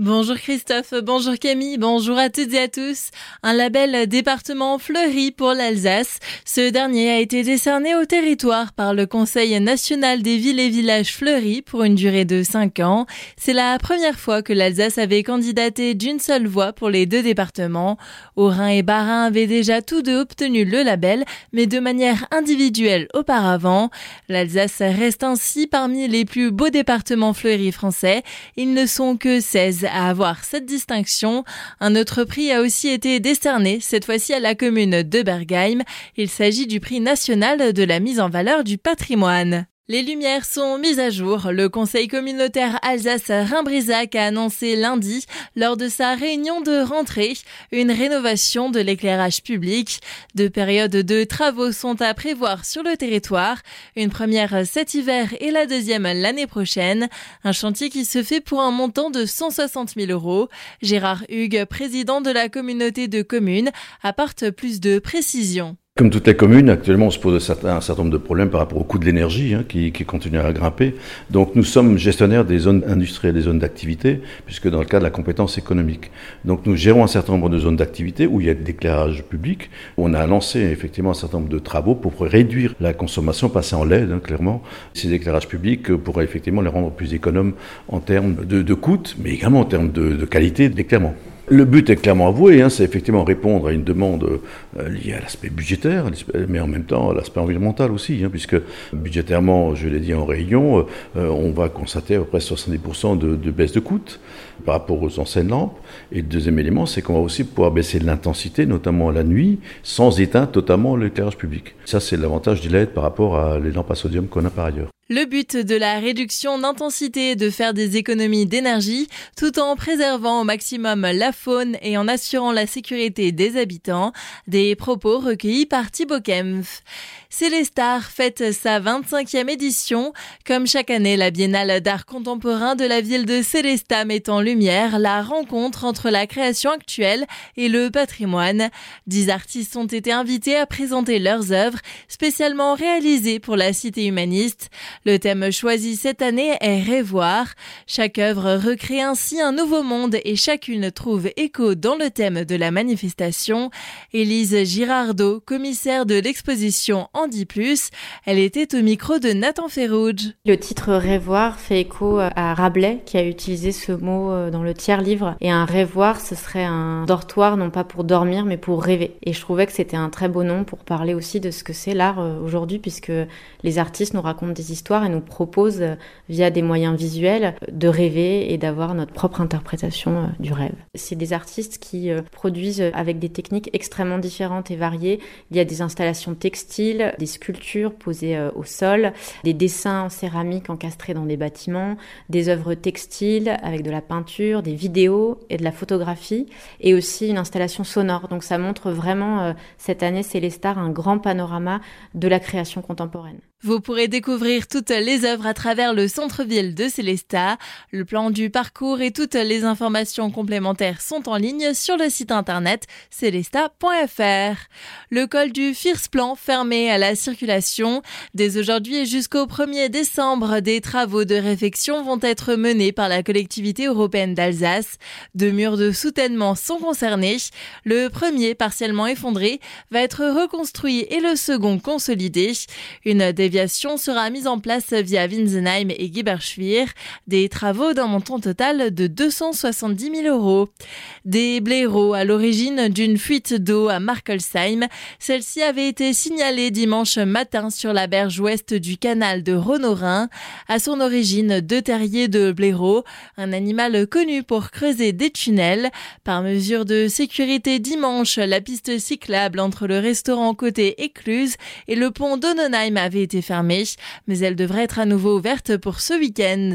Bonjour Christophe, bonjour Camille, bonjour à toutes et à tous. Un label département fleuri pour l'Alsace. Ce dernier a été décerné au territoire par le Conseil national des villes et villages fleuris pour une durée de 5 ans. C'est la première fois que l'Alsace avait candidaté d'une seule voix pour les deux départements. Haut-Rhin et Bas-Rhin avaient déjà tous deux obtenu le label, mais de manière individuelle auparavant. L'Alsace reste ainsi parmi les plus beaux départements fleuris français. Ils ne sont que 16 à avoir cette distinction. Un autre prix a aussi été décerné, cette fois-ci à la commune de Bergheim. Il s'agit du prix national de la mise en valeur du patrimoine. Les lumières sont mises à jour. Le conseil communautaire Alsace-Rhin-Brisac a annoncé lundi, lors de sa réunion de rentrée, une rénovation de l'éclairage public. Deux périodes de travaux sont à prévoir sur le territoire. Une première cet hiver et la deuxième l'année prochaine. Un chantier qui se fait pour un montant de 160 000 euros. Gérard Hugues, président de la communauté de communes, apporte plus de précisions. Comme toutes les communes, actuellement, on se pose un certain nombre de problèmes par rapport au coût de l'énergie hein, qui, continue à grimper. Donc, nous sommes gestionnaires des zones industrielles, des zones d'activité, puisque dans le cas de la compétence économique. Donc, nous gérons un certain nombre de zones d'activité où il y a de l'éclairage public. On a lancé effectivement un certain nombre de travaux pour réduire la consommation, passer en LED, hein, clairement. Ces éclairages publics pourraient effectivement les rendre plus économes en termes de, de coûts, mais également en termes de, de qualité d'éclairement. Le but est clairement avoué, hein, c'est effectivement répondre à une demande euh, liée à l'aspect budgétaire, mais en même temps à l'aspect environnemental aussi, hein, puisque budgétairement, je l'ai dit en réunion, euh, on va constater à peu près 70% de, de, baisse de coûts par rapport aux anciennes lampes. Et le deuxième élément, c'est qu'on va aussi pouvoir baisser l'intensité, notamment la nuit, sans éteindre totalement l'éclairage public. Ça, c'est l'avantage du LED par rapport à les lampes à sodium qu'on a par ailleurs. Le but de la réduction d'intensité est de faire des économies d'énergie tout en préservant au maximum la faune et en assurant la sécurité des habitants. Des propos recueillis par Thibaut Kempf. Célestar fête sa 25e édition. Comme chaque année, la Biennale d'art contemporain de la ville de Célestat met en lumière la rencontre entre la création actuelle et le patrimoine. Dix artistes ont été invités à présenter leurs œuvres, spécialement réalisées pour la cité humaniste. Le thème choisi cette année est Révoir. Chaque œuvre recrée ainsi un nouveau monde et chacune trouve écho dans le thème de la manifestation. Élise Girardot, commissaire de l'exposition en dit plus. Elle était au micro de Nathan Ferrouge. Le titre Rêvoir fait écho à Rabelais qui a utilisé ce mot euh, dans le tiers livre. Et un rêvoir, ce serait un dortoir non pas pour dormir mais pour rêver. Et je trouvais que c'était un très beau nom pour parler aussi de ce que c'est l'art euh, aujourd'hui puisque les artistes nous racontent des histoires et nous proposent euh, via des moyens visuels de rêver et d'avoir notre propre interprétation du rêve. C'est des artistes qui produisent avec des techniques extrêmement différentes et variées. Il y a des installations textiles, des sculptures posées euh, au sol, des dessins en céramique encastrés dans des bâtiments, des œuvres textiles avec de la peinture, des vidéos et de la photographie, et aussi une installation sonore. Donc ça montre vraiment euh, cette année Célestar un grand panorama de la création contemporaine. Vous pourrez découvrir toutes les œuvres à travers le centre-ville de Célestat. Le plan du parcours et toutes les informations complémentaires sont en ligne sur le site internet célestat.fr. Le col du First Plan fermé à la circulation. Dès aujourd'hui et jusqu'au 1er décembre, des travaux de réfection vont être menés par la collectivité européenne d'Alsace. Deux murs de soutènement sont concernés. Le premier, partiellement effondré, va être reconstruit et le second consolidé. Une des déviation sera mise en place via Winsenheim et Giberschwir, des travaux d'un montant total de 270 000 euros. Des blaireaux à l'origine d'une fuite d'eau à Markelsheim. Celle-ci avait été signalée dimanche matin sur la berge ouest du canal de Rhonorin. À son origine, deux terriers de blaireaux, un animal connu pour creuser des tunnels. Par mesure de sécurité dimanche, la piste cyclable entre le restaurant côté écluse et le pont d'Ononheim avait fermée, mais elle devrait être à nouveau ouverte pour ce week-end.